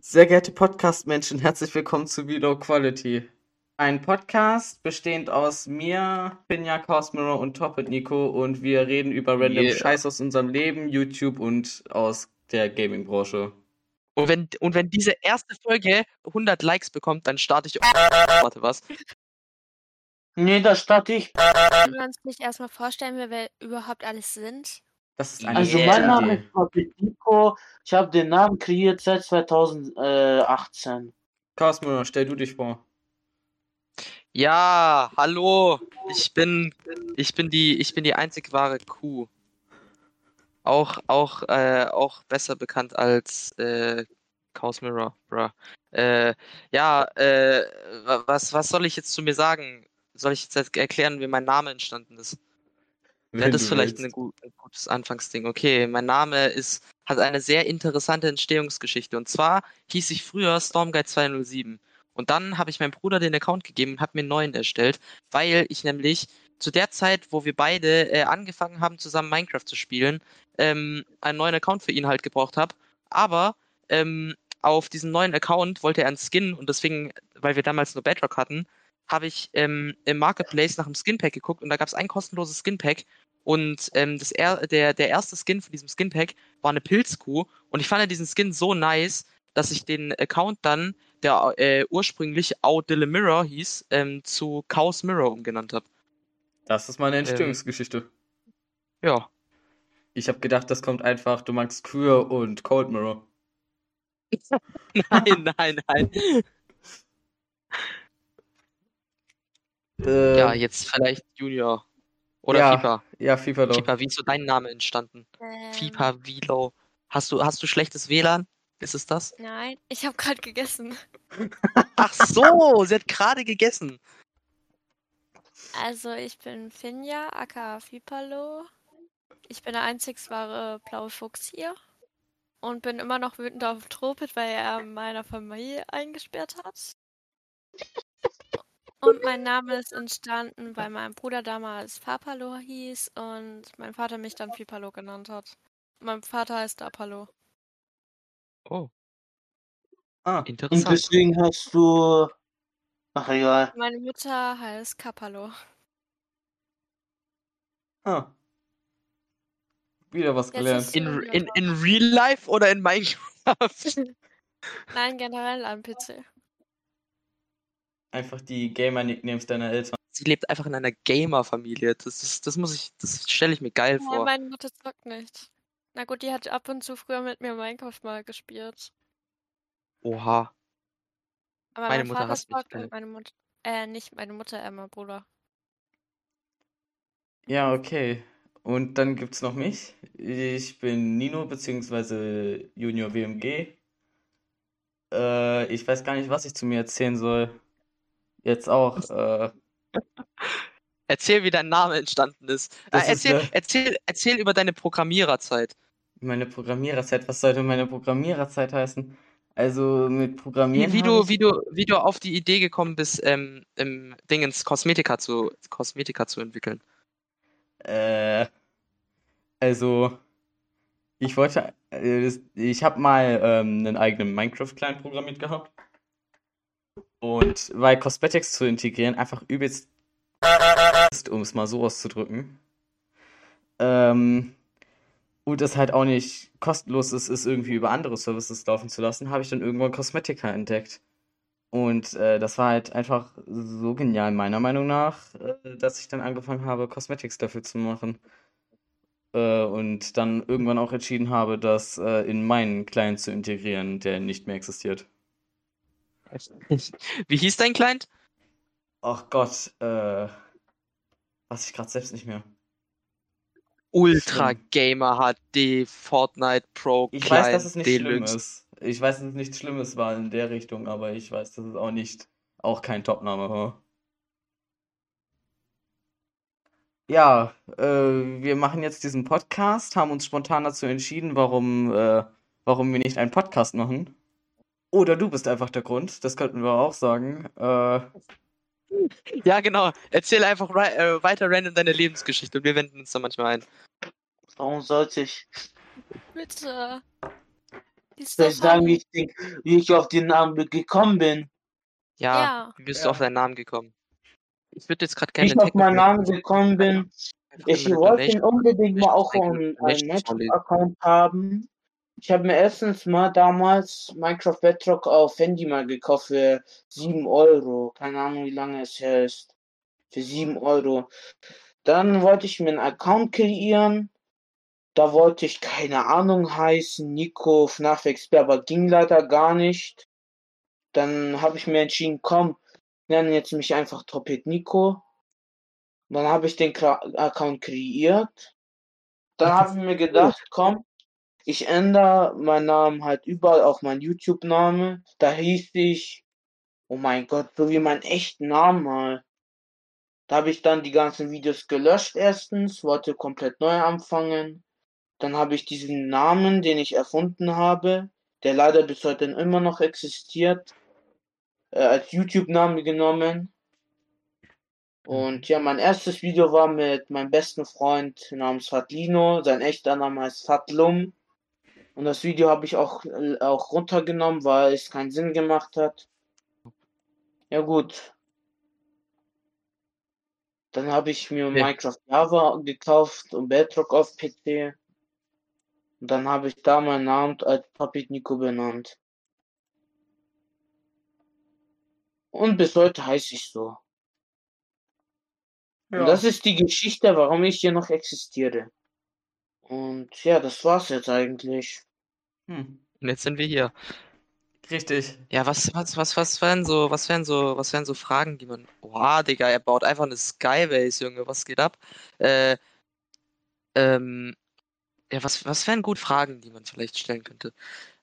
Sehr geehrte Podcast-Menschen, herzlich willkommen zu Below Quality. Ein Podcast bestehend aus mir, Pinja, Cosmero und Toppet Nico und wir reden über random Yeah. Scheiß aus unserem Leben, YouTube und aus der Gaming-Branche. Und wenn, und wenn diese erste Folge 100 Likes bekommt, dann starte ich. Warte, was? Nee, da starte ich. Können wir uns nicht erstmal vorstellen, wer wir überhaupt alles sind? Das ist eine Also mein Name Idee. ist Papi Nico. Ich habe den Namen kreiert seit 2018. Cosmero, stell du dich vor. Ja, hallo. Ich bin, ich bin die, ich bin die einzig wahre Kuh. Auch, auch, äh, auch besser bekannt als äh, Chaos Mirror, bruh. Äh, ja, äh, wa- was, was soll ich jetzt zu mir sagen? Soll ich jetzt erklären, wie mein Name entstanden ist? Wäre das vielleicht eine gut, ein gutes Anfangsding? Okay, mein Name ist, hat eine sehr interessante Entstehungsgeschichte. Und zwar hieß ich früher Stormguide 207. Und dann habe ich meinem Bruder den Account gegeben und habe mir einen neuen erstellt, weil ich nämlich zu der Zeit, wo wir beide äh, angefangen haben, zusammen Minecraft zu spielen, ähm, einen neuen Account für ihn halt gebraucht habe. Aber ähm, auf diesen neuen Account wollte er einen Skin und deswegen, weil wir damals nur Bedrock hatten, habe ich ähm, im Marketplace nach einem Skinpack geguckt und da gab es ein kostenloses Skinpack und ähm, das er, der, der erste Skin von diesem Skinpack war eine Pilzkuh und ich fand diesen Skin so nice, dass ich den Account dann, der äh, ursprünglich Audille Mirror hieß, ähm, zu Chaos Mirror umgenannt habe. Das ist meine Entstehungsgeschichte. Ja. Ich habe gedacht, das kommt einfach, du magst Queer und Cold Mirror. Nein, nein, nein. Äh, Ja, jetzt vielleicht Junior. Oder ja, FIFA. Ja, FIFA doch. FIFA, wie ist so dein Name entstanden? Ähm, FIFA, Vilo. Hast du, hast du schlechtes WLAN? Ist es das? Nein, ich habe gerade gegessen. Ach so, sie hat gerade gegessen. Also ich bin Finja, aka Fipalo. Ich bin der einzig wahre blaue Fuchs hier. Und bin immer noch wütend auf Tropit, weil er meiner Familie eingesperrt hat. Und mein Name ist entstanden, weil mein Bruder damals Fapalo hieß und mein Vater mich dann Fipalo genannt hat. Mein Vater heißt Apollo. Oh, Ah, Und interessant. deswegen hast du. Ach egal. Meine Mutter heißt Kapalo. ah. Wieder was gelernt. In, in, in Real Life oder in Minecraft? Nein, generell am PC. Einfach die Gamer-Nicknames deiner Eltern. Sie lebt einfach in einer Gamer-Familie. Das, ist, das muss ich, das stelle ich mir geil Ja, vor. meine Mutter zockt nicht. Na gut, die hat ab und zu früher mit mir Minecraft mal gespielt. Oha. Aber Meine mein Mutter Vater hasst mich, meine Mutter. Äh, nicht meine Mutter, äh, mein Bruder. Ja, okay. Und dann gibt's noch mich. Ich bin Nino beziehungsweise Junior WMG. Äh, ich weiß gar nicht, was ich zu mir erzählen soll. Jetzt auch. Äh, Erzähl, wie dein Name entstanden ist. Äh, Das ist erzähl, ja- erzähl, erzähl über deine Programmiererzeit. meine Programmiererzeit, was sollte meine Programmiererzeit heißen? Also mit Programmieren Wie, wie, du, ich- wie, du, wie du auf die Idee gekommen bist, ähm, im Dingens Kosmetika zu, Kosmetika zu entwickeln. Äh, also, ich wollte, äh, ich habe mal ähm, einen eigenen Minecraft-Client programmiert gehabt. Und weil Cosmetics zu integrieren einfach übelst ist, um es mal so auszudrücken. Ähm, und es halt auch nicht kostenlos ist, es irgendwie über andere Services laufen zu lassen, habe ich dann irgendwann Cosmetica entdeckt. Und äh, das war halt einfach so genial, meiner Meinung nach, äh, dass ich dann angefangen habe, Cosmetics dafür zu machen. Äh, und dann irgendwann auch entschieden habe, das äh, in meinen Client zu integrieren, der nicht mehr existiert. Wie hieß dein Client? Ach Gott, äh, weiß ich gerade selbst nicht mehr. Ultra Schlimm. Gamer HD Fortnite Pro Ich Client weiß, dass es nicht schlimm Deluxe. ist. Ich weiß, dass es nichts Schlimmes war in der Richtung, aber ich weiß, dass es auch nicht, auch kein Topname war. Ja, äh, wir machen jetzt diesen Podcast, haben uns spontan dazu entschieden, warum, äh, warum wir nicht einen Podcast machen. Oder du bist einfach der Grund, das könnten wir auch sagen. Äh, Ja, genau. Erzähl einfach äh, weiter random deine Lebensgeschichte und wir wenden uns da manchmal ein. Warum sollte ich? Bitte. Ist Soll ich sagen, wie ich, wie ich auf den Namen gekommen bin? Ja, Ja. wie bist du Ja. auf deinen Namen gekommen? Ich würde jetzt gerade Wie gerne ich auf meinen Namen gekommen bin, ich wollte unbedingt mal auch einen, einen. Minecraft-Account haben. Ich habe mir erstens mal damals Minecraft Bedrock auf Handy mal gekauft für 7 Euro. Keine Ahnung, wie lange es her ist. Für 7 Euro. Dann wollte ich mir einen Account kreieren. Da wollte ich keine Ahnung heißen, Nico, FNAF Expert, aber ging leider gar nicht. Dann habe ich mir entschieden, komm, nenne jetzt mich einfach Topit Nico. Dann habe ich den Account kreiert. Dann habe ich mir gedacht, komm, ich ändere meinen Namen halt überall, auch mein YouTube-Name. Da hieß ich, oh mein Gott, so wie mein echten Namen mal. Da habe ich dann die ganzen Videos gelöscht erstens, wollte komplett neu anfangen. Dann habe ich diesen Namen, den ich erfunden habe, der leider bis heute immer noch existiert, äh, als YouTube-Name genommen. Und ja, mein erstes Video war mit meinem besten Freund namens Fatlino. Sein echter Name heißt Fatlum. Und das Video habe ich auch, äh, auch runtergenommen, weil es keinen Sinn gemacht hat. Ja gut. Dann habe ich mir Okay. Minecraft Java gekauft und Bedrock auf PC. Und dann habe ich da meinen Namen als Puppet Nico benannt. Und bis heute heiße ich so. Und das ist die Geschichte, warum ich hier noch existiere. Und ja, das war's jetzt eigentlich. Hm. Und jetzt sind wir hier. Richtig. Ja, was, was, was, was wären so, was wären so, was wären so Fragen, die man. Boah, Digga, er baut einfach eine Skybase, Junge, was geht ab? Äh, ähm, ja, was, was wären gut Fragen, die man vielleicht stellen könnte?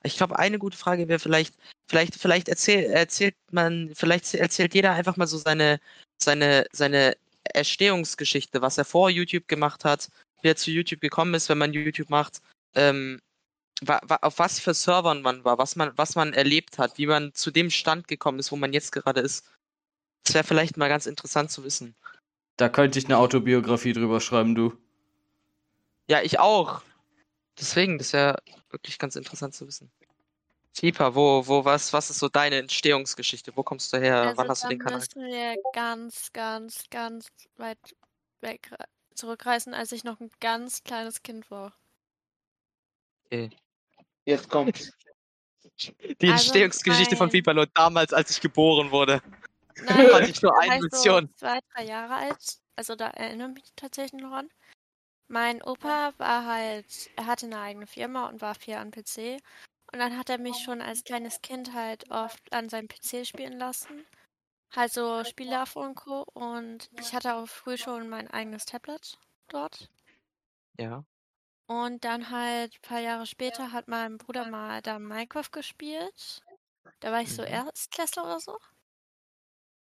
Ich glaube, eine gute Frage wäre vielleicht, vielleicht, vielleicht erzähl, erzählt man, vielleicht erzählt jeder einfach mal so seine, seine, seine Erstehungsgeschichte, was er vor YouTube gemacht hat, wie er zu YouTube gekommen ist, wenn man YouTube macht, ähm, wa, wa, auf was für Servern man war, was man, was man erlebt hat, wie man zu dem Stand gekommen ist, wo man jetzt gerade ist. Das wäre vielleicht mal ganz interessant zu wissen. Da könnte ich eine Autobiografie drüber schreiben, du. Ja, ich auch. Deswegen, das wäre wirklich ganz interessant zu wissen. Keeper, wo, wo, was, was ist so deine Entstehungsgeschichte? Wo kommst du her? Also Wann hast du den Kanal? müssen wir ganz, ganz, ganz weit weg re- zurückreisen, als ich noch ein ganz kleines Kind war. Jetzt kommt. Die Also Entstehungsgeschichte von mein- Pipalo damals, als ich geboren wurde. Nein, Hatte ich nur eine so Mission. zwei, drei Jahre alt. Also da erinnere ich mich tatsächlich noch an. Mein Opa war halt, er hatte eine eigene Firma und war viel am PC. Und dann hat er mich schon als kleines Kind halt oft an seinem PC spielen lassen. Halt so Spiele und Co. Und ich hatte auch früh schon mein eigenes Tablet dort. Ja. Und dann halt ein paar Jahre später hat mein Bruder mal da Minecraft gespielt. Da war ich so Mhm. Erstklässler oder so.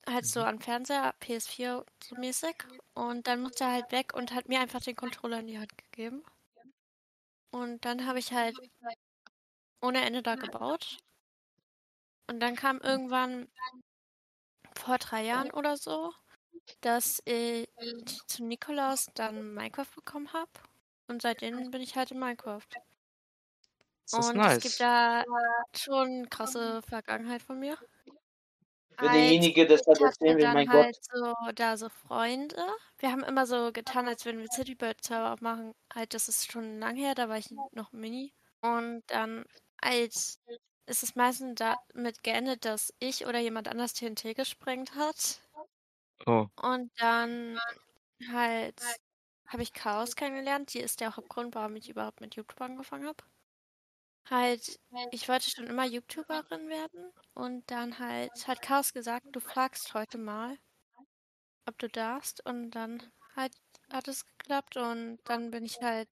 Halt so Mhm. am Fernseher, PS4 so mäßig. Und dann musste er halt weg und hat mir einfach den Controller in die Hand gegeben. Und dann habe ich halt ohne Ende da gebaut. Und dann kam irgendwann vor drei Jahren oder so, dass ich zu Nikolaus dann Minecraft bekommen habe. Und seitdem bin ich halt in Minecraft. Das ist Und nice. es gibt da schon krasse Vergangenheit von mir. Für Halt, derjenige, das hat ich hatte erzählen will, dann mein halt Gott. so da so Freunde. Wir haben immer so getan, als würden wir Citybird Server aufmachen. Halt, das ist schon lang her, da war ich noch mini. Und dann als ist es meistens damit geendet, dass ich oder jemand anders TNT gesprengt hat. Oh. Und dann halt habe ich Chaos kennengelernt. Die ist der Hauptgrund, warum ich überhaupt mit YouTube angefangen habe. Halt, ich wollte schon immer YouTuberin werden. Und dann halt hat Chaos gesagt, du fragst heute mal, ob du darfst. Und dann halt hat es geklappt. Und dann bin ich halt,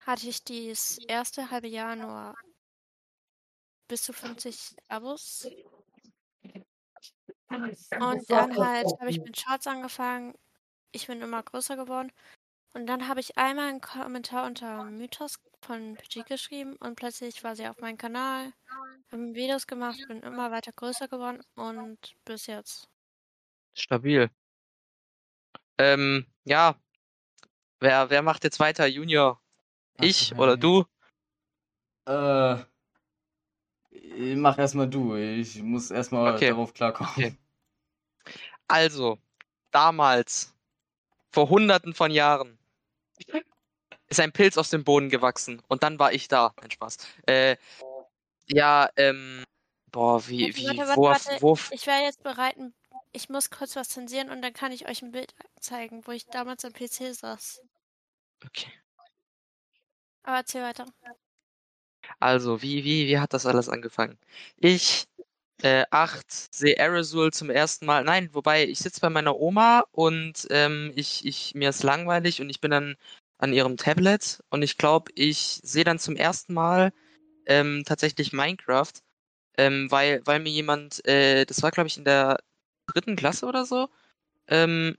hatte ich dieses erste halbe Jahr nur bis zu 50 Abos. Und dann halt habe ich mit Shorts angefangen. Ich bin immer größer geworden. Und dann habe ich einmal einen Kommentar unter Mythos von PG geschrieben und plötzlich war sie auf meinem Kanal, haben Videos gemacht, bin immer weiter größer geworden und bis jetzt. Stabil. Ähm, ja. Wer, wer macht jetzt weiter? Junior? Ach, Ich ja, oder ja. du? Äh, Äh, Mach erstmal du. Ich muss erstmal Okay. darauf klarkommen. Okay. Also, damals, vor hunderten von Jahren, ist ein Pilz aus dem Boden gewachsen und dann war ich da. Nein, Spaß. Äh, ja, ähm, boah, wie, Warte, wie, warte, warte, wo, warte. wo, Ich wäre jetzt bereit, ich muss kurz was zensieren und dann kann ich euch ein Bild zeigen, wo ich damals am PC saß. okay. Aber erzähl weiter. Also, wie, wie, wie hat das alles angefangen? Ich, äh, acht, sehe Aerosol zum ersten Mal. Nein, wobei, ich sitze bei meiner Oma und ähm, ich, ich, mir ist langweilig und ich bin dann an ihrem Tablet und ich glaube, ich sehe dann zum ersten Mal ähm, tatsächlich Minecraft, ähm, weil, weil mir jemand, äh, das war glaube ich in der dritten Klasse oder so, ähm,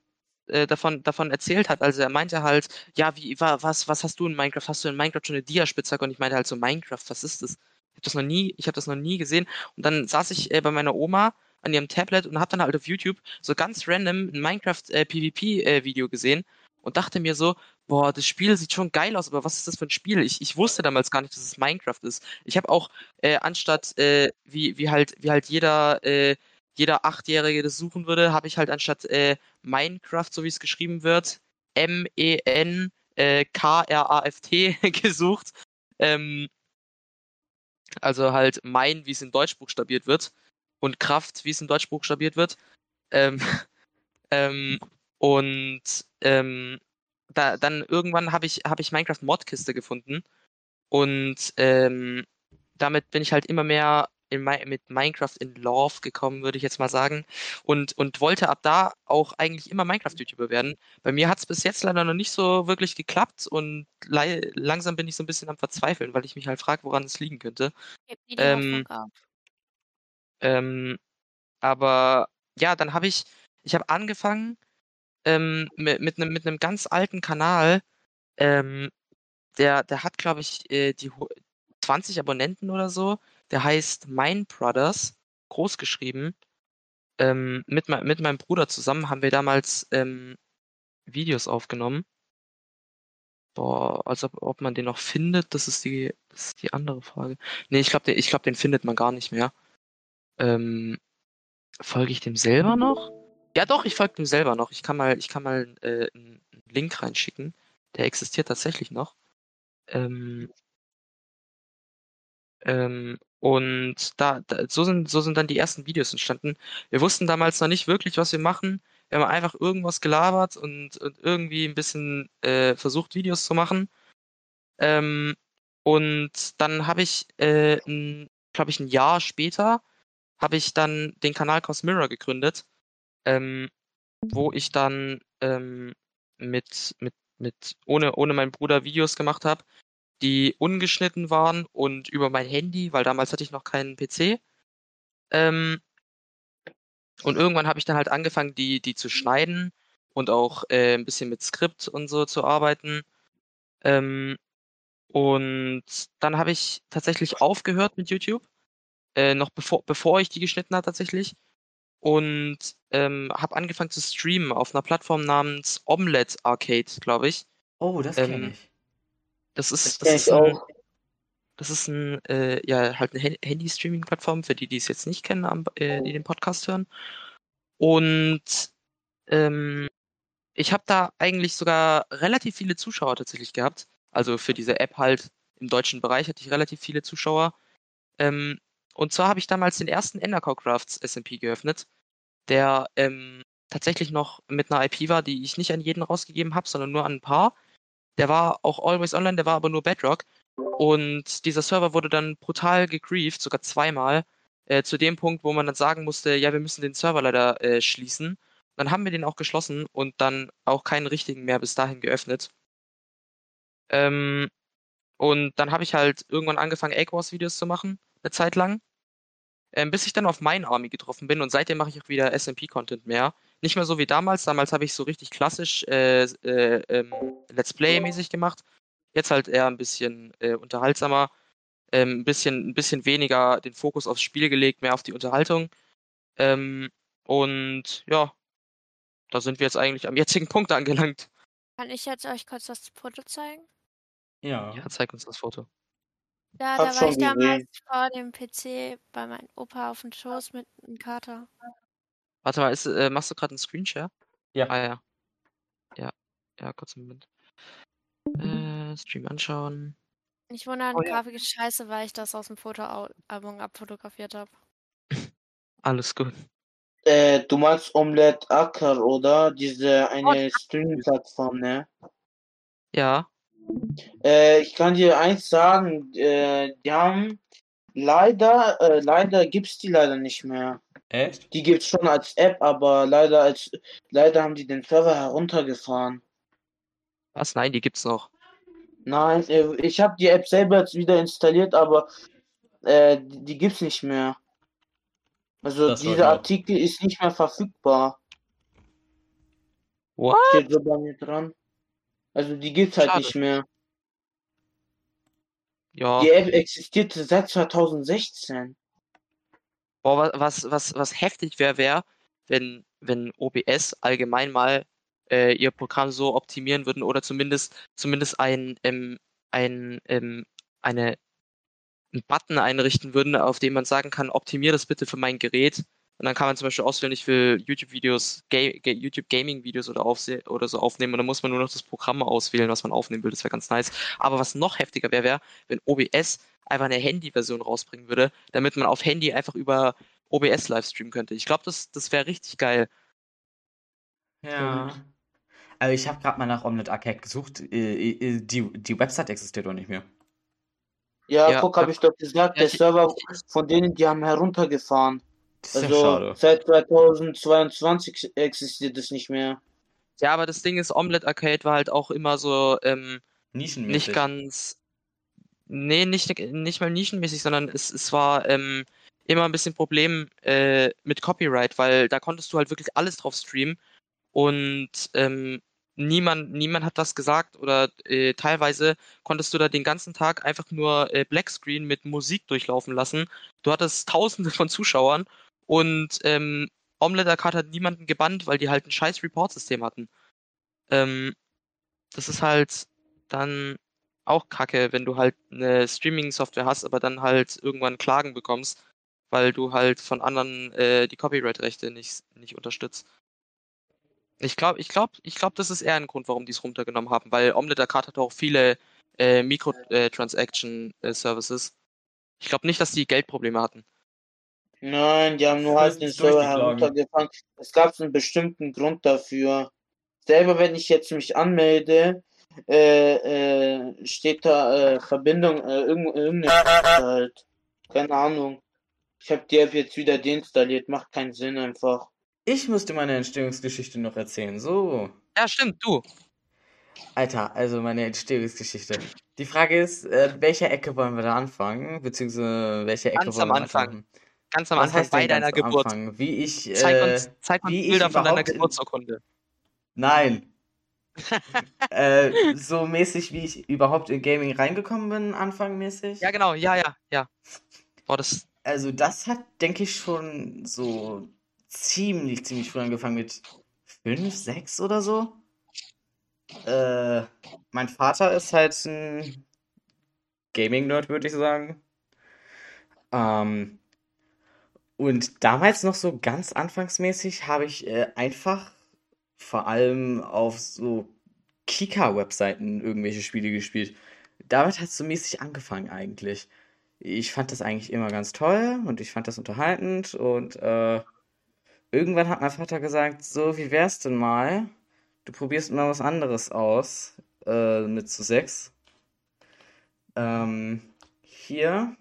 äh, davon, davon erzählt hat. Also er meinte halt, ja, wie, wa, was, was hast du in Minecraft? Hast du in Minecraft schon eine Dia-Spitzhacke? Und ich meinte halt so, Minecraft, was ist das? Habe das noch nie, ich habe das noch nie gesehen. Und dann saß ich äh, bei meiner Oma an ihrem Tablet und habe dann halt auf YouTube so ganz random ein Minecraft äh, PvP äh, Video gesehen und dachte mir so, boah, das Spiel sieht schon geil aus, aber was ist das für ein Spiel? Ich, ich wusste damals gar nicht, dass es Minecraft ist. Ich habe auch äh, anstatt äh, wie, wie halt wie halt jeder äh, jeder Achtjährige das suchen würde, habe ich halt anstatt äh, Minecraft, so wie es geschrieben wird, M-E-N äh, K-R-A-F-T gesucht. Ähm, also halt Mein, wie es in Deutsch buchstabiert wird. Und Kraft, wie es in Deutsch buchstabiert wird. Ähm, ähm, und ähm, da, dann irgendwann habe ich, hab ich Minecraft Modkiste gefunden. Und ähm, damit bin ich halt immer mehr in, Mi- mit Minecraft in Love gekommen, würde ich jetzt mal sagen. Und, und wollte ab da auch eigentlich immer Minecraft-YouTuber werden. Bei mir hat es bis jetzt leider noch nicht so wirklich geklappt und langsam bin ich so ein bisschen am Verzweifeln, weil ich mich halt frage, woran es liegen könnte. Ähm. Ähm, aber ja, dann habe ich, ich habe angefangen ähm, mit, mit einem mit einem ganz alten Kanal. Ähm, der, der hat, glaube ich, äh, die hu- 20 Abonnenten oder so. Der heißt Mine Brothers, groß geschrieben. Ähm, mit, mit meinem Bruder zusammen haben wir damals ähm, Videos aufgenommen. Boah, als ob, ob man den noch findet, das ist die, das ist die andere Frage. Nee, ich glaube, den, glaub, den findet man gar nicht mehr. Ähm, folge ich dem selber noch? Ja, doch, ich folge dem selber noch. Ich kann mal, ich kann mal äh, einen Link reinschicken. Der existiert tatsächlich noch. Ähm, ähm, und da, da so sind, so sind dann die ersten Videos entstanden. Wir wussten damals noch nicht wirklich, was wir machen. Wir haben einfach irgendwas gelabert und, und irgendwie ein bisschen äh, versucht, Videos zu machen. Ähm, und dann habe ich, äh, glaube ich, ein Jahr später, habe ich dann den Kanal Cosmira gegründet, ähm, wo ich dann ähm, mit, mit, mit, ohne, ohne meinen Bruder Videos gemacht habe, die ungeschnitten waren und über mein Handy, weil damals hatte ich noch keinen PC. Ähm, und irgendwann habe ich dann halt angefangen, die, die zu schneiden und auch äh, ein bisschen mit Skript und so zu arbeiten. Ähm, und dann habe ich tatsächlich aufgehört mit YouTube, äh, noch bevor, bevor ich die geschnitten habe tatsächlich. Und ähm, habe angefangen zu streamen auf einer Plattform namens Omelette Arcade, glaube ich. Oh, das Ähm, kenne ich. Das Das ist, kenn das ist ein, das ist ein, äh, ja, halt eine Hand- Handy-Streaming-Plattform, für die, die es jetzt nicht kennen, am, äh, die den Podcast hören. Und ähm, ich habe da eigentlich sogar relativ viele Zuschauer tatsächlich gehabt. Also für diese App halt im deutschen Bereich hatte ich relativ viele Zuschauer. Ähm, und zwar habe ich damals den ersten Endercore Crafts SMP geöffnet, der ähm, tatsächlich noch mit einer IP war, die ich nicht an jeden rausgegeben habe, sondern nur an ein paar. Der war auch always online, der war aber nur Bedrock. Und dieser Server wurde dann brutal gegrieft, sogar zweimal, äh, zu dem Punkt, wo man dann sagen musste, ja, wir müssen den Server leider äh, schließen. Dann haben wir den auch geschlossen und dann auch keinen richtigen mehr bis dahin geöffnet. Ähm, und dann habe ich halt irgendwann angefangen, Egg Wars Videos zu machen, eine Zeit lang. Ähm, bis ich dann auf mein Army getroffen bin und seitdem mache ich auch wieder SMP-Content mehr. Nicht mehr so wie damals. Damals habe ich so richtig klassisch äh, äh, ähm, Let's Play-mäßig gemacht. Jetzt halt eher ein bisschen äh, unterhaltsamer. Ähm, ein, bisschen, ein bisschen weniger den Fokus aufs Spiel gelegt, mehr auf die Unterhaltung. Ähm, und ja, da sind wir jetzt eigentlich am jetzigen Punkt angelangt. Kann ich jetzt euch kurz das Foto zeigen? Ja. Ja, zeig uns das Foto. Ja, Hab da war ich damals gesehen. vor dem PC bei meinem Opa auf dem Schoß mit einem Kater. Warte mal, ist, äh, machst du gerade einen Screenshare? Ja. Ah ja. Ja. Ja, kurz einen Moment. Äh, Stream anschauen. Nicht wundern, Oh ja. Grafik ist scheiße, weil ich das aus dem Fotoalbum abfotografiert habe. Alles gut. Äh, du meinst Omelette Acker, oder? Diese Oh, eine Streaming-Plattform, ne? Ja. Äh, ich kann dir eins sagen, äh, die haben leider, äh, leider gibt's die leider nicht mehr. Echt? Die gibt's schon als App, aber leider als, leider haben die den Server heruntergefahren. Was? Nein, die gibt's noch. Nein, äh, ich habe die App selber jetzt wieder installiert, aber äh, die, gibt's nicht mehr. Also Das dieser. Artikel ist nicht mehr verfügbar. What? Steht so bei mir dran. Also die gibt's halt Schade. nicht mehr. Ja. Die App existierte seit 2016. Boah, wa- was, was, was heftig wäre, wäre, wenn, wenn OBS allgemein mal äh, ihr Programm so optimieren würden oder zumindest, zumindest ein, ähm, ein, ähm, eine, einen Button einrichten würden, auf dem man sagen kann, optimier das bitte für mein Gerät. Und dann kann man zum Beispiel auswählen, ich will YouTube-Videos, Ga Ga YouTube Gaming-Videos oder, oder so aufnehmen und dann muss man nur noch das Programm auswählen, was man aufnehmen will. Das wäre ganz nice. Aber was noch heftiger wäre, wäre, wenn OBS einfach eine Handy-Version rausbringen würde, damit man auf Handy einfach über OBS livestreamen könnte. Ich glaube, das, das wäre richtig geil. Ja. Also ich habe gerade mal nach Omelette Arcade gesucht. Äh, äh, Die, die Website existiert doch nicht mehr. Ja, Ja, guck, habe ich doch gesagt, Ja, der ich- Server von denen, die haben heruntergefahren. Das ist ja Also schade. seit 2022 existiert es nicht mehr. Ja, aber das Ding ist, Omelette Arcade war halt auch immer so ähm, Nischenmäßig. nicht ganz. Nee, nicht, nicht mal nischenmäßig, sondern es, es war ähm, immer ein bisschen Problem äh, mit Copyright, weil da konntest du halt wirklich alles drauf streamen und ähm, niemand, niemand hat was gesagt oder äh, teilweise konntest du da den ganzen Tag einfach nur äh, Blackscreen mit Musik durchlaufen lassen. Du hattest tausende von Zuschauern und ähm, Omelette Arcade hat niemanden gebannt, weil die halt ein scheiß Report-System hatten. Ähm, das ist halt dann auch kacke, wenn du halt eine Streaming-Software hast, aber dann halt irgendwann Klagen bekommst, weil du halt von anderen äh, die Copyright-Rechte nicht, nicht unterstützt. Ich glaube, ich glaube, ich glaube, das ist eher ein Grund, warum die es runtergenommen haben, weil Omelette Arcade hat auch viele äh, Micro-Transaction-Services. Ich glaube nicht, dass die Geldprobleme hatten. Nein, die haben nur Das halt den Server heruntergefahren. Es gab einen bestimmten Grund dafür. Selber, wenn ich jetzt mich anmelde, äh, äh, steht da äh, Verbindung, äh, irgend, irgendeine halt. Keine Ahnung. Ich habe die App jetzt wieder deinstalliert, macht keinen Sinn einfach. Ich musste meine Entstehungsgeschichte noch erzählen. So. Ja, stimmt, du. Alter, also meine Entstehungsgeschichte. Die Frage ist, äh, welche Ecke wollen wir da anfangen? Beziehungsweise welche Ecke Ganz wollen am wir Anfang. weitermachen? Ganz am Was Anfang bei deiner Geburt. Anfang? Wie ich, Zeig äh, uns, zeig uns wie ich Bilder von deiner Geburtsurkunde. Nein. äh, so mäßig, wie ich überhaupt in Gaming reingekommen bin, anfangmäßig. Ja, genau, ja, ja, ja. Boah, das, Also das hat, denke ich, schon so ziemlich, ziemlich früh angefangen mit fünf, sechs oder so. Äh, mein Vater ist halt ein Gaming-Nerd, würde ich sagen. Ähm, und damals noch so ganz anfangsmäßig habe ich äh, einfach vor allem auf so Kika-Webseiten irgendwelche Spiele gespielt. Damit hat es so mäßig angefangen eigentlich. Ich fand das eigentlich immer ganz toll und ich fand das unterhaltend und äh, irgendwann hat mein Vater gesagt, so, wie wär's denn mal? Du probierst mal was anderes aus äh, mit zu sechs. Ähm, hier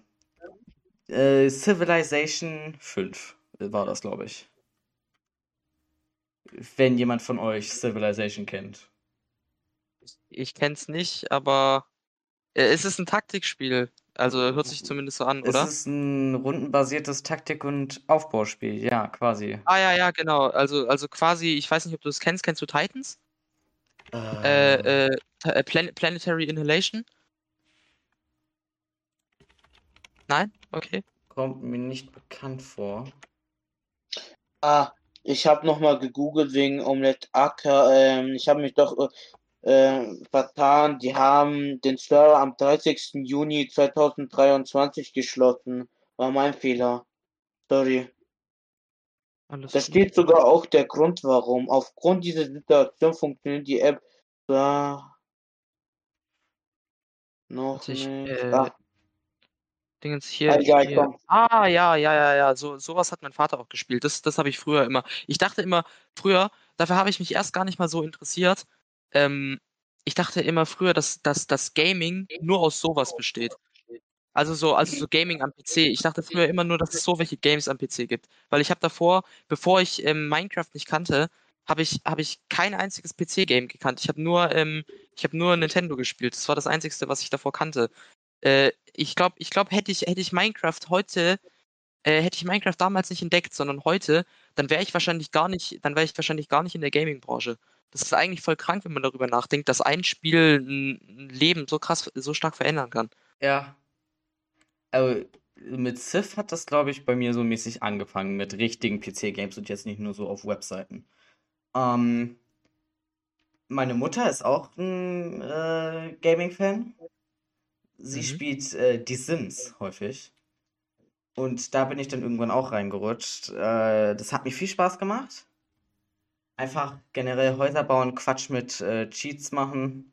äh, Civilization 5 war das, glaube ich. Wenn jemand von euch Civilization kennt. ich kenn's nicht, aber äh, es ist ein Taktikspiel. Also hört sich zumindest so an, Es oder? ist ein rundenbasiertes Taktik- und Aufbauspiel, ja, quasi. Ah ja, ja, genau. Also, also quasi, ich weiß nicht, ob du es kennst. Kennst du Titans? Äh, Äh, äh, äh, Plan Planetary Inhalation? Nein? Okay. kommt mir nicht bekannt vor. Ah, ich habe nochmal gegoogelt wegen Omelette Acker. Ähm, ich habe mich doch äh, äh, vertan. Die haben den Server am 30. Juni 2023 geschlossen. War mein Fehler. Sorry. Alles Da steht sogar auch der Grund, warum. Aufgrund dieser Situation funktioniert die App zwar noch ich, nicht. äh, Ah, Dingens hier, Ah, ja, hier. Ah, ja, ja, ja, ja. So, sowas hat mein Vater auch gespielt. Das, das habe ich früher immer. Ich dachte immer, früher, dafür habe ich mich erst gar nicht mal so interessiert. Ähm, ich dachte immer früher, dass, dass das Gaming nur aus sowas besteht. Also so, also so Gaming am PC. Ich dachte früher immer nur, dass es so welche Games am PC gibt. Weil ich habe davor, bevor ich ähm, Minecraft nicht kannte, habe ich, hab ich kein einziges PC-Game gekannt. Ich habe nur, ähm, ich habe nur Nintendo gespielt. Das war das Einzige, was ich davor kannte. Äh, ich glaube, ich glaube, hätte ich, hätte ich Minecraft heute, äh, hätte ich Minecraft damals nicht entdeckt, sondern heute, dann wäre ich wahrscheinlich gar nicht, dann wäre ich wahrscheinlich gar nicht in der Gaming-Branche. Das ist eigentlich voll krank, wenn man darüber nachdenkt, dass ein Spiel ein Leben so krass, so stark verändern kann. Ja. Also, mit Civ hat das, glaube ich, bei mir so mäßig angefangen, mit richtigen PC-Games und jetzt nicht nur so auf Webseiten. Ähm, meine Mutter ist auch ein äh, Gaming-Fan. Sie Mhm. spielt äh, Die Sims häufig. Und da bin ich dann irgendwann auch reingerutscht. Äh, das hat mir viel Spaß gemacht. Einfach generell Häuser bauen, Quatsch mit äh, Cheats machen.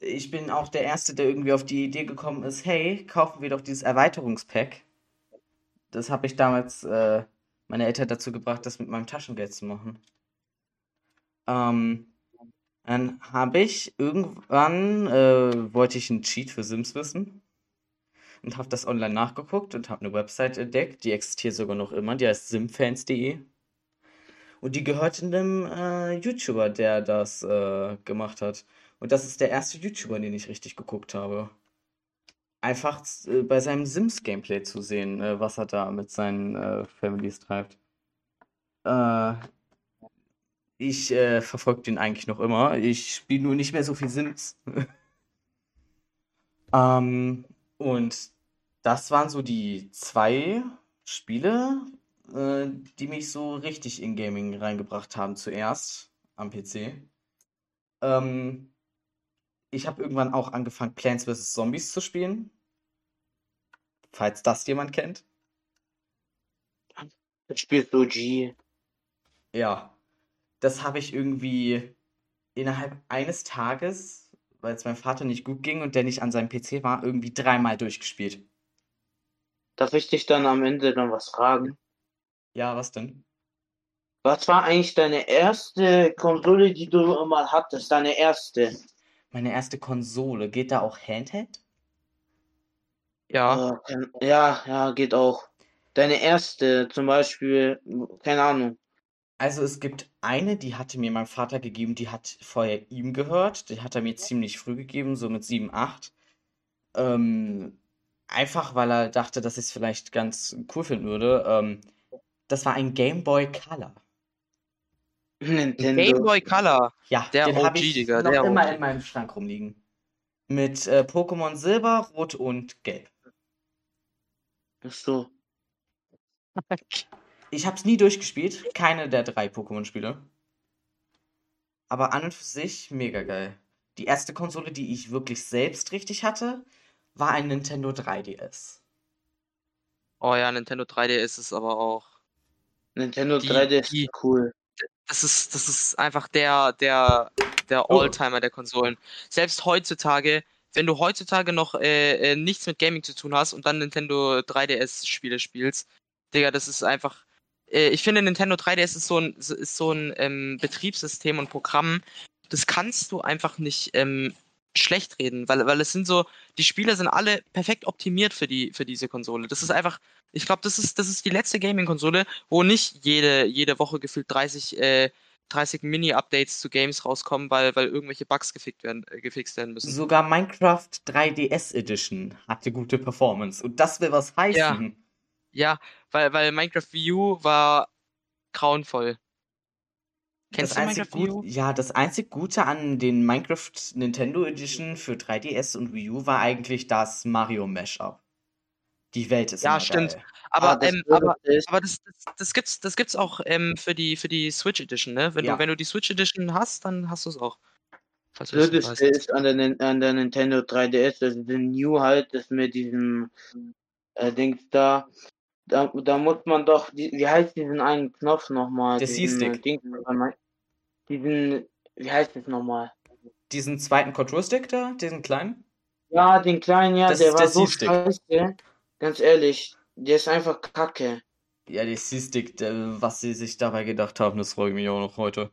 Ich bin auch der Erste, der irgendwie auf die Idee gekommen ist, hey, kaufen wir doch dieses Erweiterungspack. Das habe ich damals äh, meine Eltern dazu gebracht, das mit meinem Taschengeld zu machen. Ähm, dann habe ich irgendwann, äh, wollte ich einen Cheat für Sims wissen und habe das online nachgeguckt und habe eine Website entdeckt, die existiert sogar noch immer, die heißt simfans.de. Und die gehört einem äh, YouTuber, der das äh, gemacht hat. Und das ist der erste YouTuber, den ich richtig geguckt habe. Einfach äh, bei seinem Sims-Gameplay zu sehen, äh, was er da mit seinen äh, Families treibt. Äh, ich äh, verfolge den eigentlich noch immer. Ich spiele nur nicht mehr so viel Sims. ähm, und das waren so die zwei Spiele, äh, die mich so richtig in Gaming reingebracht haben, zuerst am PC. Ähm, ich habe irgendwann auch angefangen, Plants vs. Zombies zu spielen. Falls das jemand kennt. Das spielt OG. Ja, das habe ich irgendwie innerhalb eines Tages, weil es meinem Vater nicht gut ging und der nicht an seinem PC war, irgendwie dreimal durchgespielt. Darf ich dich dann am Ende noch was fragen? Ja, was denn? Was war eigentlich deine erste Konsole, die du mal hattest? Deine erste? Meine erste Konsole, geht da auch Handheld? Ja, Äh, ja, ja, geht auch. Deine erste, zum Beispiel, keine Ahnung. Also es gibt eine, die hatte mir mein Vater gegeben, die hat vorher ihm gehört. Die hat er mir ziemlich früh gegeben, so mit 7, 8. Ähm, einfach weil er dachte, dass ich es vielleicht ganz cool finden würde. Ähm, das war ein Game Boy Color. Nintendo. Game Boy Color. Ja, Der den OG, habe ich Digga, noch der immer OG. in meinem Schrank rumliegen. Mit äh, Pokémon Silber, Rot und Gelb. Ach so. Ich habe es nie durchgespielt, keine der drei Pokémon-Spiele. Aber an und für sich mega geil. Die erste Konsole, die ich wirklich selbst richtig hatte, war ein Nintendo 3DS. Oh ja, Nintendo 3DS ist aber auch. Nintendo Die- 3DS die- ist cool. Das ist, das ist einfach der, der, der Oh. Alltimer der Konsolen. Selbst heutzutage, wenn du heutzutage noch äh, äh, nichts mit Gaming zu tun hast und dann Nintendo 3DS-Spiele spielst, Digga, das ist einfach. Äh, ich finde, Nintendo 3DS ist so ein, ist so ein ähm, Betriebssystem und Programm, das kannst du einfach nicht ähm, schlecht reden, weil, weil es sind so, die Spiele sind alle perfekt optimiert für die, für diese Konsole. Das ist einfach, ich glaube, das ist, das ist die letzte Gaming-Konsole, wo nicht jede, jede Woche gefühlt 30, äh, 30 Mini-Updates zu Games rauskommen, weil, weil irgendwelche Bugs gefixt werden, äh, gefixt werden müssen. Sogar Minecraft 3DS Edition hatte gute Performance. Und das will was heißen. Ja, weil, weil Minecraft Wii U war grauenvoll. Kennst das du Minecraft Wii U? ja, das einzig Gute an den Minecraft Nintendo Edition für 3DS und Wii U war eigentlich das Mario Mashup. Die Welt ist Ja, immer stimmt. geil. Aber, Ah, das ähm, aber, aber das, das, das gibt's, das gibt's auch ähm, für die für die Switch Edition, ne? Wenn Ja. du wenn du die Switch Edition hast, dann hast du es auch. Blödeste ist an der, an der Nintendo 3DS, also den New halt, das mit diesem äh, Dings da. Da, da muss man doch, die, wie heißt diesen einen Knopf nochmal? Der diesen, C-Stick. diesen, wie heißt das nochmal? Diesen zweiten Control-Stick da, diesen kleinen? Ja, den kleinen, ja, Das der ist war der so scheiße. Ganz ehrlich, der ist einfach kacke. Ja, der C-Stick, was sie sich dabei gedacht haben, das freue ich mich auch noch heute.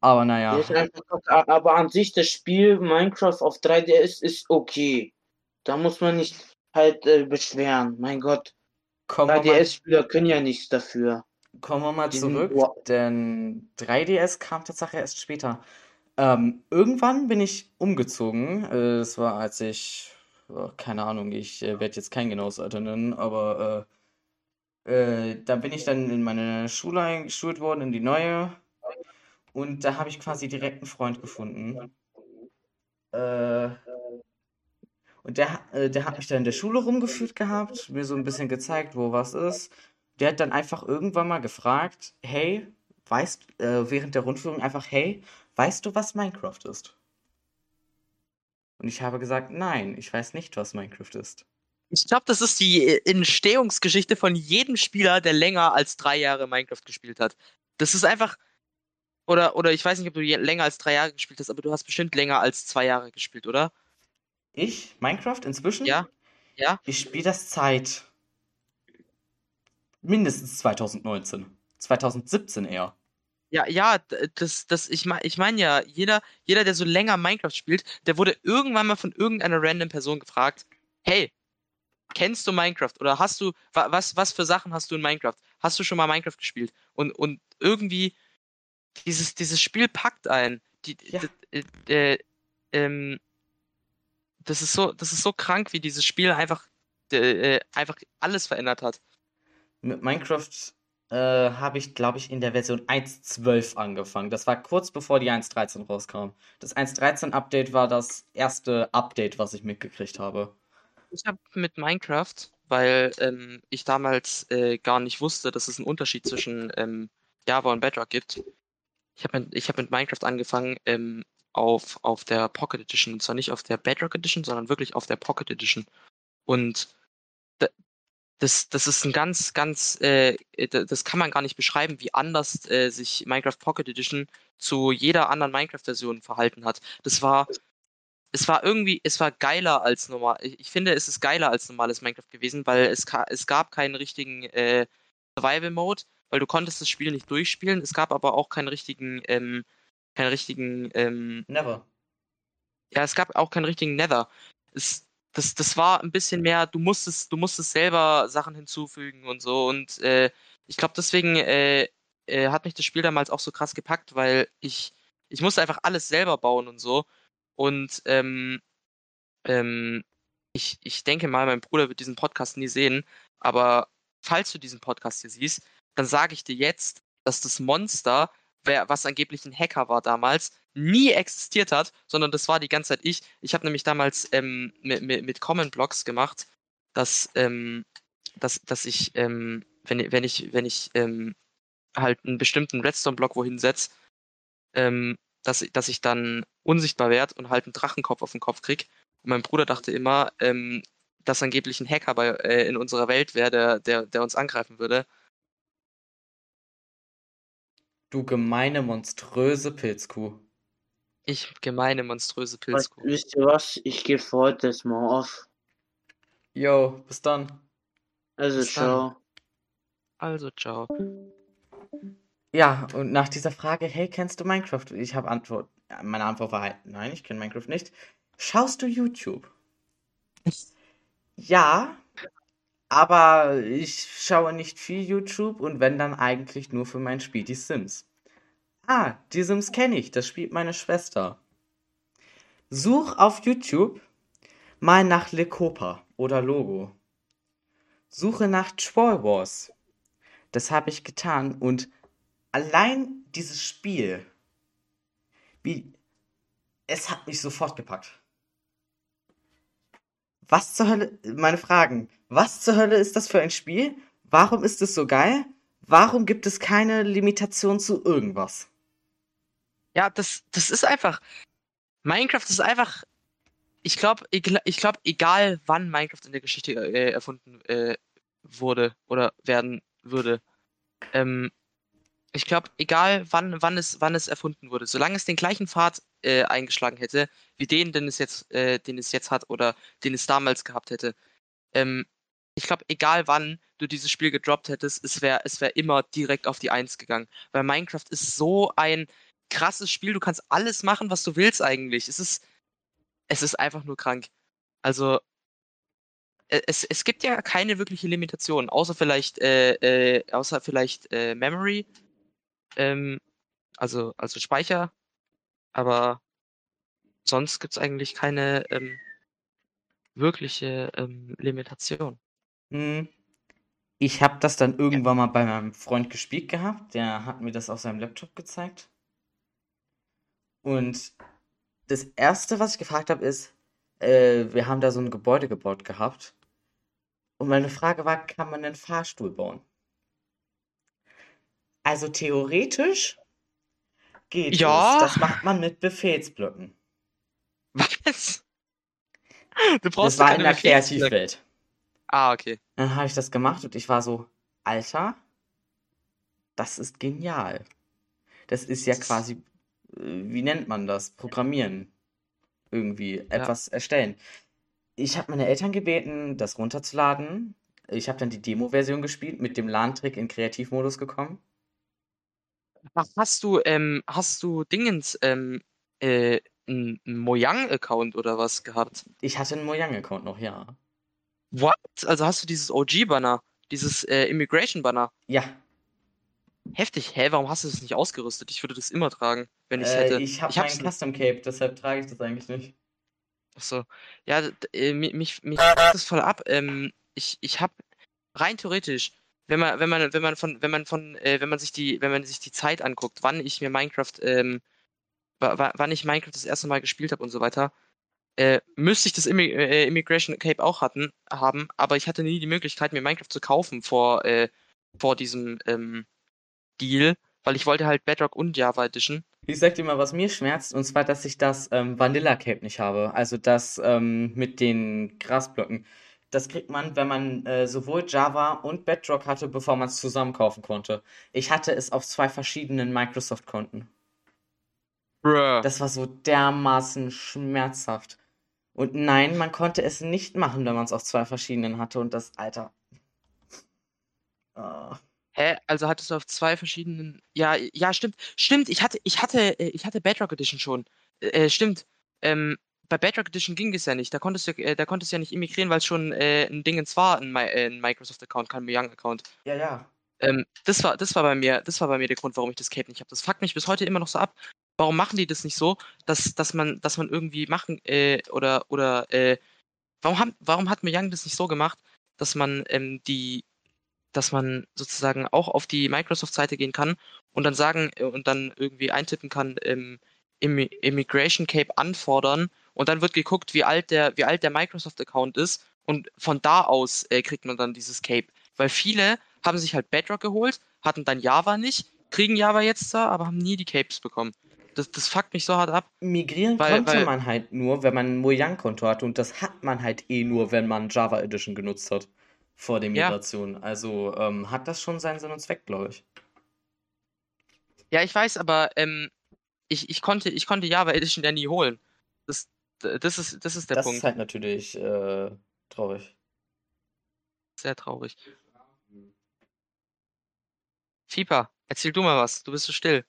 Aber naja, einfach. Aber an sich, das Spiel Minecraft auf 3DS ist okay. Da muss man nicht halt äh, beschweren. Mein Gott, kommen wir mal, 3DS-Spieler können ja nichts dafür. kommen wir mal Die sind- zurück, Wow. denn 3DS kam tatsächlich erst später. Ähm, irgendwann bin ich umgezogen. Äh, Es war, als ich, oh, keine Ahnung, ich äh, werde jetzt kein genaues Alter nennen, aber äh, äh, da bin ich dann in meine Schule eingeschult worden, in die neue. Und da habe ich quasi direkt einen Freund gefunden. Äh, und der, äh, der hat mich dann in der Schule rumgeführt gehabt, mir so ein bisschen gezeigt, wo was ist. Der hat dann einfach irgendwann mal gefragt, hey, weißt, äh, während der Rundführung einfach, hey, weißt du, was Minecraft ist? Und ich habe gesagt, nein, ich weiß nicht, was Minecraft ist. Ich glaube, das ist die äh, Entstehungsgeschichte von jedem Spieler, der länger als drei Jahre Minecraft gespielt hat. Das ist einfach. Oder, oder ich weiß nicht, ob du länger als drei Jahre gespielt hast, aber du hast bestimmt länger als zwei Jahre gespielt, oder? Ich, Minecraft inzwischen? Ja, ja. Ich spiele das seit mindestens 2019. 2017 eher. Ja, ja, das, das, ich meine ich mein ja, jeder, jeder, der so länger Minecraft spielt, der wurde irgendwann mal von irgendeiner random Person gefragt, hey, kennst du Minecraft? Oder hast du, wa, was, was für Sachen hast du in Minecraft? Hast du schon mal Minecraft gespielt? Und, und irgendwie, dieses, dieses Spiel packt ein. Die, Ja. äh, äh, ähm, das ist so, das ist so krank, wie dieses Spiel einfach, äh, einfach alles verändert hat. Mit Minecraft äh, habe ich, glaube ich, in der Version 1.12 angefangen. Das war kurz bevor die 1.13 rauskam. Das 1.13-Update war das erste Update, was ich mitgekriegt habe. Ich habe mit Minecraft, weil ähm, ich damals äh, gar nicht wusste, dass es einen Unterschied zwischen ähm, Java und Bedrock gibt. Ich habe mit, ich hab mit Minecraft angefangen ähm, auf, auf der Pocket Edition. Und zwar nicht auf der Bedrock Edition, sondern wirklich auf der Pocket Edition. Und da, das, das ist ein ganz, ganz, äh, da- das kann man gar nicht beschreiben, wie anders äh, sich Minecraft Pocket Edition zu jeder anderen Minecraft-Version verhalten hat. Das war, es war irgendwie, es war geiler als normal. Ich, finde, es ist geiler als normales Minecraft gewesen, weil es, es gab keinen richtigen äh, Survival-Mode, weil du konntest das Spiel nicht durchspielen. Es gab aber auch keinen richtigen, ähm, keinen richtigen, ähm, Never. ja, es gab auch keinen richtigen Nether. Es, das, das war ein bisschen mehr, du musstest, du musstest selber Sachen hinzufügen und so. Und äh, ich glaube, deswegen äh, äh, hat mich das Spiel damals auch so krass gepackt, weil ich, ich musste einfach alles selber bauen und so. Und ähm, ähm, ich, ich denke mal, mein Bruder wird diesen Podcast nie sehen, aber falls du diesen Podcast hier siehst, dann sage ich dir jetzt, dass das Monster, wer, was angeblich ein Hacker war damals, nie existiert hat, sondern das war die ganze Zeit ich. Ich habe nämlich damals ähm, mit, mit, mit Common Blocks gemacht, dass, ähm, dass, dass ich, ähm, wenn, wenn ich, wenn ich ähm, halt einen bestimmten Redstone-Block wohin setze, ähm, dass, dass ich dann unsichtbar werde und halt einen Drachenkopf auf den Kopf krieg. Und mein Bruder dachte immer, ähm, dass angeblich ein Hacker bei, äh, in unserer Welt wäre, der, der, der uns angreifen würde. Du gemeine, monströse Pilzkuh. Ich gemeine, monströse Was, Pilzkuh. wisst ihr was? Ich gebe für heute das mal auf. Yo, bis dann. Also, Bis dann. ciao. Also, ciao. Ja, und nach dieser Frage, hey, kennst du Minecraft? Ich habe Antwort. Meine Antwort war halt, nein, ich kenne Minecraft nicht. Schaust du YouTube? Ja, aber ich schaue nicht viel YouTube und wenn dann eigentlich nur für mein Spiel die Sims. Ah, die Sims kenne ich, das spielt meine Schwester. Such auf YouTube mal nach Lecopa oder Logo. Suche nach Troll Wars. Das habe ich getan und allein dieses Spiel, wie, es hat mich sofort gepackt. Was zur Hölle, meine Fragen, was zur Hölle ist das für ein Spiel? Warum ist es so geil? Warum gibt es keine Limitation zu irgendwas? Ja, das, das ist einfach. Minecraft ist einfach. Ich glaube, ich, gl- ich glaube, egal wann Minecraft in der Geschichte äh, erfunden äh, wurde oder werden würde, ähm, ich glaube, egal wann, wann es, wann es erfunden wurde, solange es den gleichen Pfad äh, eingeschlagen hätte, wie den, den es jetzt, äh, den es jetzt hat oder den es damals gehabt hätte, ähm, ich glaube, egal wann du dieses Spiel gedroppt hättest, es wäre es wär immer direkt auf die Eins gegangen. Weil Minecraft ist so ein krasses Spiel, du kannst alles machen, was du willst eigentlich. Es ist, es ist einfach nur krank. Also, äh, es, es gibt ja keine wirkliche Limitation, außer vielleicht, äh, äh, außer vielleicht äh, Memory, ähm, also, also Speicher, aber sonst gibt es eigentlich keine ähm, wirkliche ähm, Limitation. Hm. Ich habe das dann irgendwann mal bei meinem Freund gespielt gehabt. Der hat mir das auf seinem Laptop gezeigt. Und das Erste, was ich gefragt habe, ist, äh, wir haben da so ein Gebäude gebaut gehabt. Und meine Frage war, kann man einen Fahrstuhl bauen? Also theoretisch geht Ja. es. Das macht man mit Befehlsblöcken. Was? Du Das brauchst war doch in der. Kreativwelt. Ah, okay. Dann habe ich das gemacht und ich war so, Alter, das ist genial. Das ist ja Das quasi, äh, wie nennt man das? Programmieren. Irgendwie etwas erstellen. Ich habe meine Eltern gebeten, das runterzuladen. Ich habe dann die Demo-Version gespielt, mit dem LAN-Trick in Kreativmodus gekommen. Ach, hast du, ähm, hast du Dingens, ähm, äh, einen Mojang-Account oder was gehabt? Ich hatte einen Mojang-Account noch, ja. What? Also hast du dieses OG-Banner, dieses äh, Immigration-Banner? Ja, Heftig. Hä, warum hast du das nicht ausgerüstet? Ich würde das immer tragen, wenn ich es äh, hätte. ich habe hab's meinen Custom Cape, deshalb trage ich das eigentlich nicht. Achso. Ja, äh, mi- mich, mich fuckt das voll ab. Ähm, ich, ich hab rein theoretisch, wenn man, wenn man, wenn man von, wenn man von, äh, wenn man sich die, wenn man sich die Zeit anguckt, wann ich mir Minecraft, ähm, wa- wa- wann ich Minecraft das erste Mal gespielt habe und so weiter, äh, müsste ich das Immi äh, Immigration Cape auch hatten, haben, aber ich hatte nie die Möglichkeit, mir Minecraft zu kaufen vor, äh, vor diesem ähm, Deal, weil ich wollte halt Bedrock und Java Edition. Ich sag dir mal, was mir schmerzt, und zwar, dass ich das ähm, Vanilla Cape nicht habe. Also das ähm, mit den Grasblöcken. Das kriegt man, wenn man äh, sowohl Java und Bedrock hatte, bevor man es zusammen kaufen konnte. Ich hatte es auf zwei verschiedenen Microsoft-Konten. Bruh. Das war so dermaßen schmerzhaft. Und nein, man konnte es nicht machen, wenn man es auf zwei verschiedenen hatte. Und das, Alter. Ah. Hä? Also hattest du auf zwei verschiedenen. Ja, ja, stimmt. Stimmt, ich hatte, ich hatte, äh, ich hatte Bedrock Edition schon. Äh, stimmt. Ähm, bei Bedrock Edition ging es ja nicht. Da konntest du, äh, da konntest du ja nicht immigrieren, weil es schon äh, ein Dingens war, ein, äh, ein Microsoft-Account, kein Mojang-Account. Ja, ja. Ähm, das war, das war bei mir, das war bei mir der Grund, warum ich das Cape nicht habe. Das fuckt mich bis heute immer noch so ab. Warum machen die das nicht so, dass, dass man, dass man irgendwie machen, äh, oder, oder, äh, warum haben, warum hat Mojang das nicht so gemacht, dass man ähm, die, dass man sozusagen auch auf die Microsoft-Seite gehen kann und dann sagen äh, und dann irgendwie eintippen kann, ähm, Immi Immigration Cape anfordern und dann wird geguckt, wie alt der, wie alt der Microsoft-Account ist und von da aus äh, kriegt man dann dieses Cape. Weil viele haben sich halt Bedrock geholt, hatten dann Java nicht, kriegen Java jetzt da, aber haben nie die Capes bekommen. Das, das fuckt mich so hart ab. Migrieren Weil- konnte weil- man halt nur, wenn man ein Mojang-Konto hatte. Und das hat man halt eh nur, wenn man Java Edition genutzt hat. Vor der Ja. Migration. Also ähm, hat das schon seinen Sinn und Zweck, glaube ich. Ja, ich weiß, aber ähm, ich, ich, konnte, ich konnte Java Edition ja nie holen. Das, das, ist, das ist der das Punkt. ist halt natürlich äh, traurig. Sehr traurig. Fieper, erzähl du mal was. Du bist so still.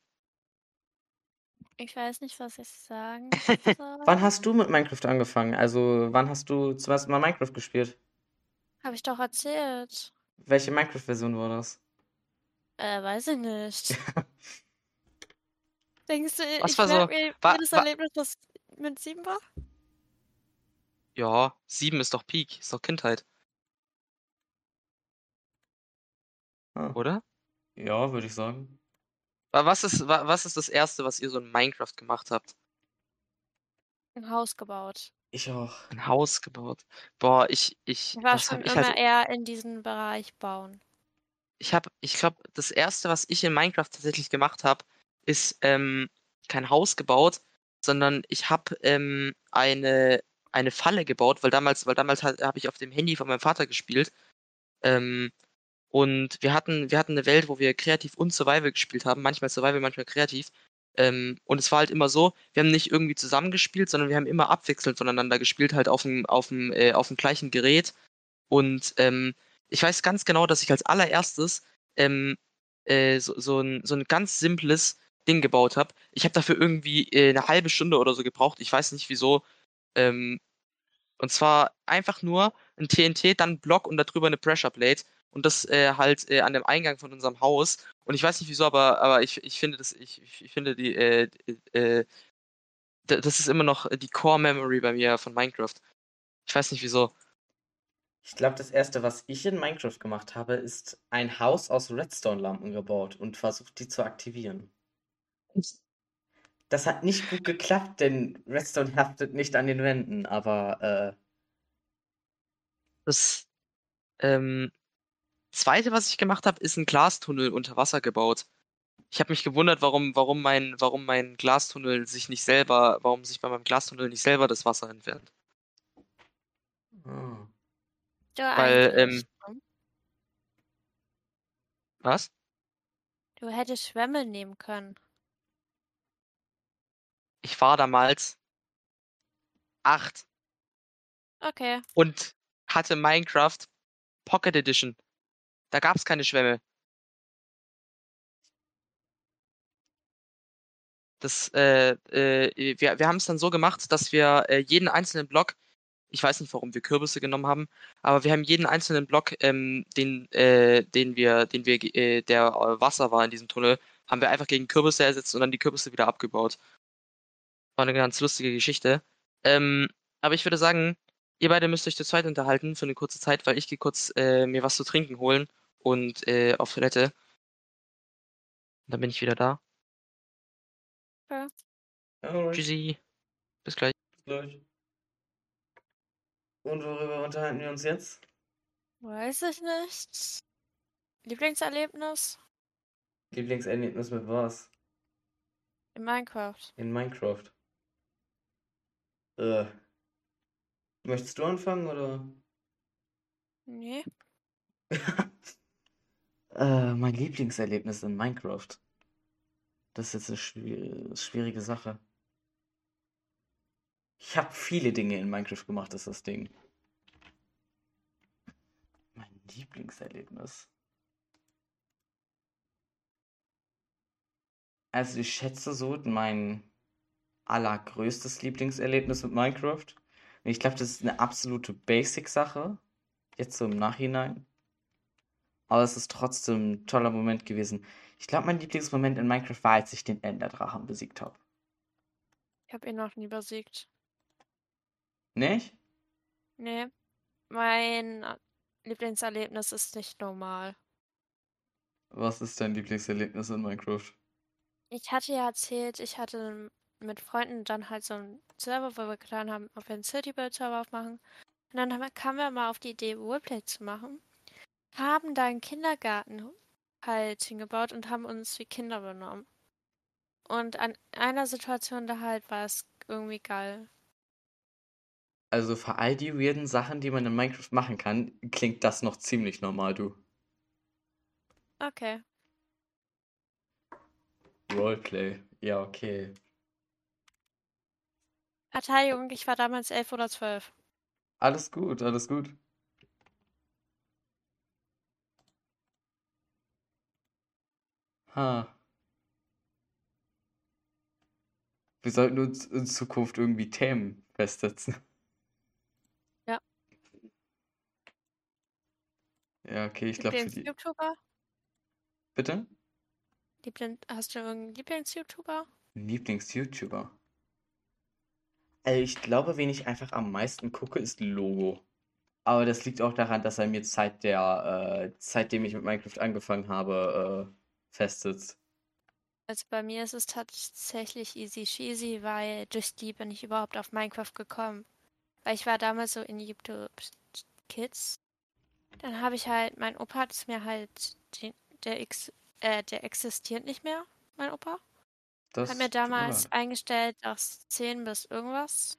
Ich weiß nicht, was ich sagen soll. Wann hast du mit Minecraft angefangen? Also, wann hast du zum ersten Mal Minecraft gespielt? Habe ich doch erzählt. Welche Minecraft-Version war das? Äh, weiß ich nicht. Denkst du, Was ich war so- mir wa- jedes wa- Erlebnis, das mit sieben war? Ja, sieben ist doch Peak, ist doch Kindheit, Ah, oder? ja, würde ich sagen. Wa- Was ist, wa- was ist das Erste, was ihr so in Minecraft gemacht habt? Ein Haus gebaut. Ich auch. Ein Haus gebaut. Boah, ich, ich, Ich war was schon hab ich immer halt, eher in diesem Bereich bauen. ich habe, ich glaube, das Erste, was ich in Minecraft tatsächlich gemacht habe, ist ähm, kein Haus gebaut, sondern ich habe ähm, eine, eine Falle gebaut, weil damals, weil damals habe ich auf dem Handy von meinem Vater gespielt. Ähm, und wir hatten, wir hatten eine Welt, wo wir kreativ und Survival gespielt haben, manchmal Survival, manchmal kreativ. Ähm, und es war halt immer so, wir haben nicht irgendwie zusammengespielt, sondern wir haben immer abwechselnd voneinander gespielt, halt auf dem, auf dem, äh, auf dem gleichen Gerät. Und ähm, ich weiß ganz genau, dass ich als allererstes ähm, äh, so, so, ein, so ein ganz simples Ding gebaut habe. Ich habe dafür irgendwie äh, eine halbe Stunde oder so gebraucht. Ich weiß nicht wieso. Ähm, und zwar einfach nur ein TNT, dann ein Block und darüber eine Pressure Plate. Und das äh, halt äh, an dem Eingang von unserem Haus. Und ich weiß nicht wieso, aber, aber ich, ich finde das, ich, ich finde die, äh, äh, das ist immer noch die Core Memory bei mir von Minecraft. Ich weiß nicht wieso. Ich glaube, das erste, was ich in Minecraft gemacht habe, ist ein Haus aus Redstone-Lampen gebaut und versucht, die zu aktivieren. Das hat nicht gut geklappt, denn Redstone haftet nicht an den Wänden, aber äh, Das ähm, zweite, was ich gemacht habe, ist ein Glastunnel unter Wasser gebaut. Ich habe mich gewundert, warum, warum mein, warum mein Glastunnel sich nicht selber, warum sich bei meinem Glastunnel nicht selber das Wasser entfernt. oh. Du Weil, eigentlich, ähm, Was? du hättest Schwämme nehmen können. Ich war damals acht Okay. und hatte Minecraft Pocket Edition. Da gab es keine Schwämme. Das, äh, äh, wir, wir haben es dann so gemacht, dass wir äh, jeden einzelnen Block, ich weiß nicht, warum wir Kürbisse genommen haben, aber wir haben jeden einzelnen Block, ähm, den, äh, den wir, den wir, äh, der äh, Wasser war in diesem Tunnel, haben wir einfach gegen Kürbisse ersetzt und dann die Kürbisse wieder abgebaut. War eine ganz lustige Geschichte. Ähm, aber ich würde sagen, ihr beide müsst euch zu zweit unterhalten für eine kurze Zeit, weil ich gehe kurz äh, mir was zu trinken holen und äh, auf Toilette. Dann bin ich wieder da. Alright, Tschüssi. Bis gleich. bis gleich. Und worüber unterhalten wir uns jetzt? Weiß ich nicht. Lieblingserlebnis Lieblingserlebnis mit was? in Minecraft. In Minecraft. Äh. Möchtest du anfangen oder? Nee. äh, mein Lieblingserlebnis in Minecraft. Das ist jetzt eine schwi- schwierige Sache. Ich habe viele Dinge in Minecraft gemacht, ist das Ding. Mein Lieblingserlebnis. Also ich schätze so mein allergrößtes Lieblingserlebnis mit Minecraft. Und ich glaube, das ist eine absolute Basic-Sache. Jetzt so im Nachhinein. Aber es ist trotzdem ein toller Moment gewesen. Ich glaube, mein Lieblingsmoment in Minecraft war, als ich den Enderdrachen besiegt habe. Ich habe ihn noch nie besiegt. Nicht? Nee. Mein äh, Lieblingserlebnis ist nicht normal. Was ist dein Lieblingserlebnis in Minecraft? Ich hatte ja erzählt, ich hatte mit Freunden dann halt so einen Server, wo wir getan haben, ob wir einen City-Build-Server aufmachen. Und dann haben, kamen wir mal auf die Idee, Roleplay zu machen. Haben da einen Kindergarten halt hingebaut und haben uns wie Kinder benommen. Und an einer Situation da halt war es irgendwie geil. Also für all die weirden Sachen, die man in Minecraft machen kann, klingt das noch ziemlich normal, du. Okay. Roleplay. Ja, okay. Verteidigung, ich war damals elf oder zwölf. Alles gut, alles gut. Ha. Wir sollten uns in Zukunft irgendwie Themen festsetzen. Ja. Ja, okay, ich glaube für die. Lieblings-YouTuber? Bitte? Liebling Hast du irgendeinen Lieblings-YouTuber? Lieblings-YouTuber. Also ich glaube, wen ich einfach am meisten gucke, ist Logo. Aber das liegt auch daran, dass er mir seit der, äh, seitdem ich mit Minecraft angefangen habe, äh, festsitzt. Also bei mir ist es tatsächlich easy cheesy, weil durch die bin ich überhaupt auf Minecraft gekommen. Weil ich war damals so in YouTube Kids. Dann habe ich halt, mein Opa hat es mir halt, den, der, X, äh, der existiert nicht mehr, mein Opa. Das habe mir damals leid. eingestellt aus 10 bis irgendwas.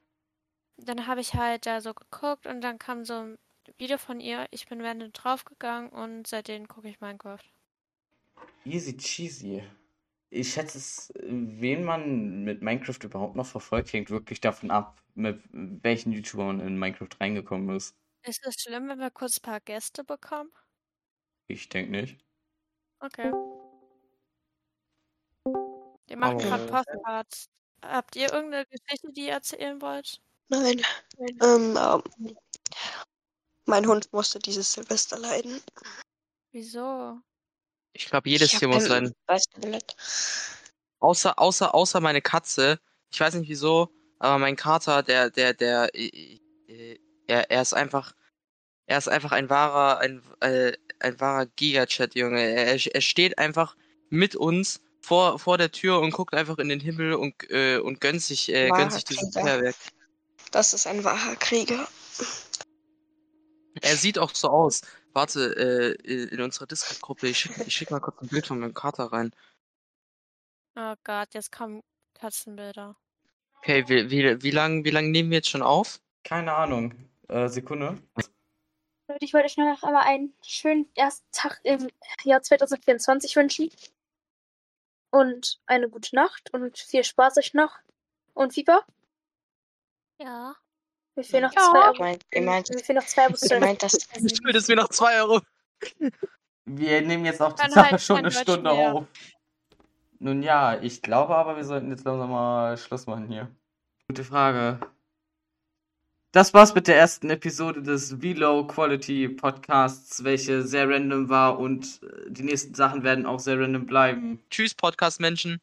Dann habe ich halt da so geguckt und dann kam so ein Video von ihr. Ich bin random draufgegangen und seitdem gucke ich Minecraft. Easy cheesy. Ich schätze es, wen man mit Minecraft überhaupt noch verfolgt, hängt wirklich davon ab, mit welchen YouTubern in Minecraft reingekommen ist. Ist es schlimm, wenn wir kurz ein paar Gäste bekommen? Ich denke nicht. Okay. Wir machen Oh. gerade Postcards. Habt ihr irgendeine Geschichte, die ihr erzählen wollt? Nein. Ähm, ähm, mein Hund musste dieses Silvester leiden. Wieso? Ich glaube, jedes Ich Tier muss leiden. Außer, außer, außer meine Katze. Ich weiß nicht wieso, aber mein Kater, der, der, der, äh, äh, er, er ist einfach, er ist einfach ein wahrer, ein, äh, ein wahrer Gigachat, Junge. Er, er steht einfach mit uns vor, vor der Tür und guckt einfach in den Himmel und, äh, und gönnt sich, äh, gönnt sich dieses Krieger. Feuerwerk. Das ist ein wahrer Krieger. Er sieht auch so aus. Warte, äh, in unserer Discord-Gruppe, ich schick, ich schick mal kurz ein Bild von meinem Kater rein. Oh Gott, jetzt kommen Katzenbilder. Okay, wie, wie, wie lange wie lang nehmen wir jetzt schon auf? Keine Ahnung. Äh, Sekunde. Leute, ich wollte euch noch einmal einen schönen ersten Tag im Jahr 2024 wünschen. Und eine gute Nacht und viel Spaß euch noch. Und Fieber? Ja. Mir fehlen noch Ja. zwei Ihr Abos. meint, ihr meint, Mir fehlen noch zwei Abos. ihr meint das, Du schuldest mir noch 2 Euro. Wir nehmen jetzt auch die Sache halt schon eine Deutsch Stunde mehr. auf. Nun ja, ich glaube aber, wir sollten jetzt langsam mal Schluss machen hier. Gute Frage. Das war's mit der ersten Episode des V-Low Quality Podcasts, welche sehr random war und äh, die nächsten Sachen werden auch sehr random bleiben. Tschüss, Podcast-Menschen.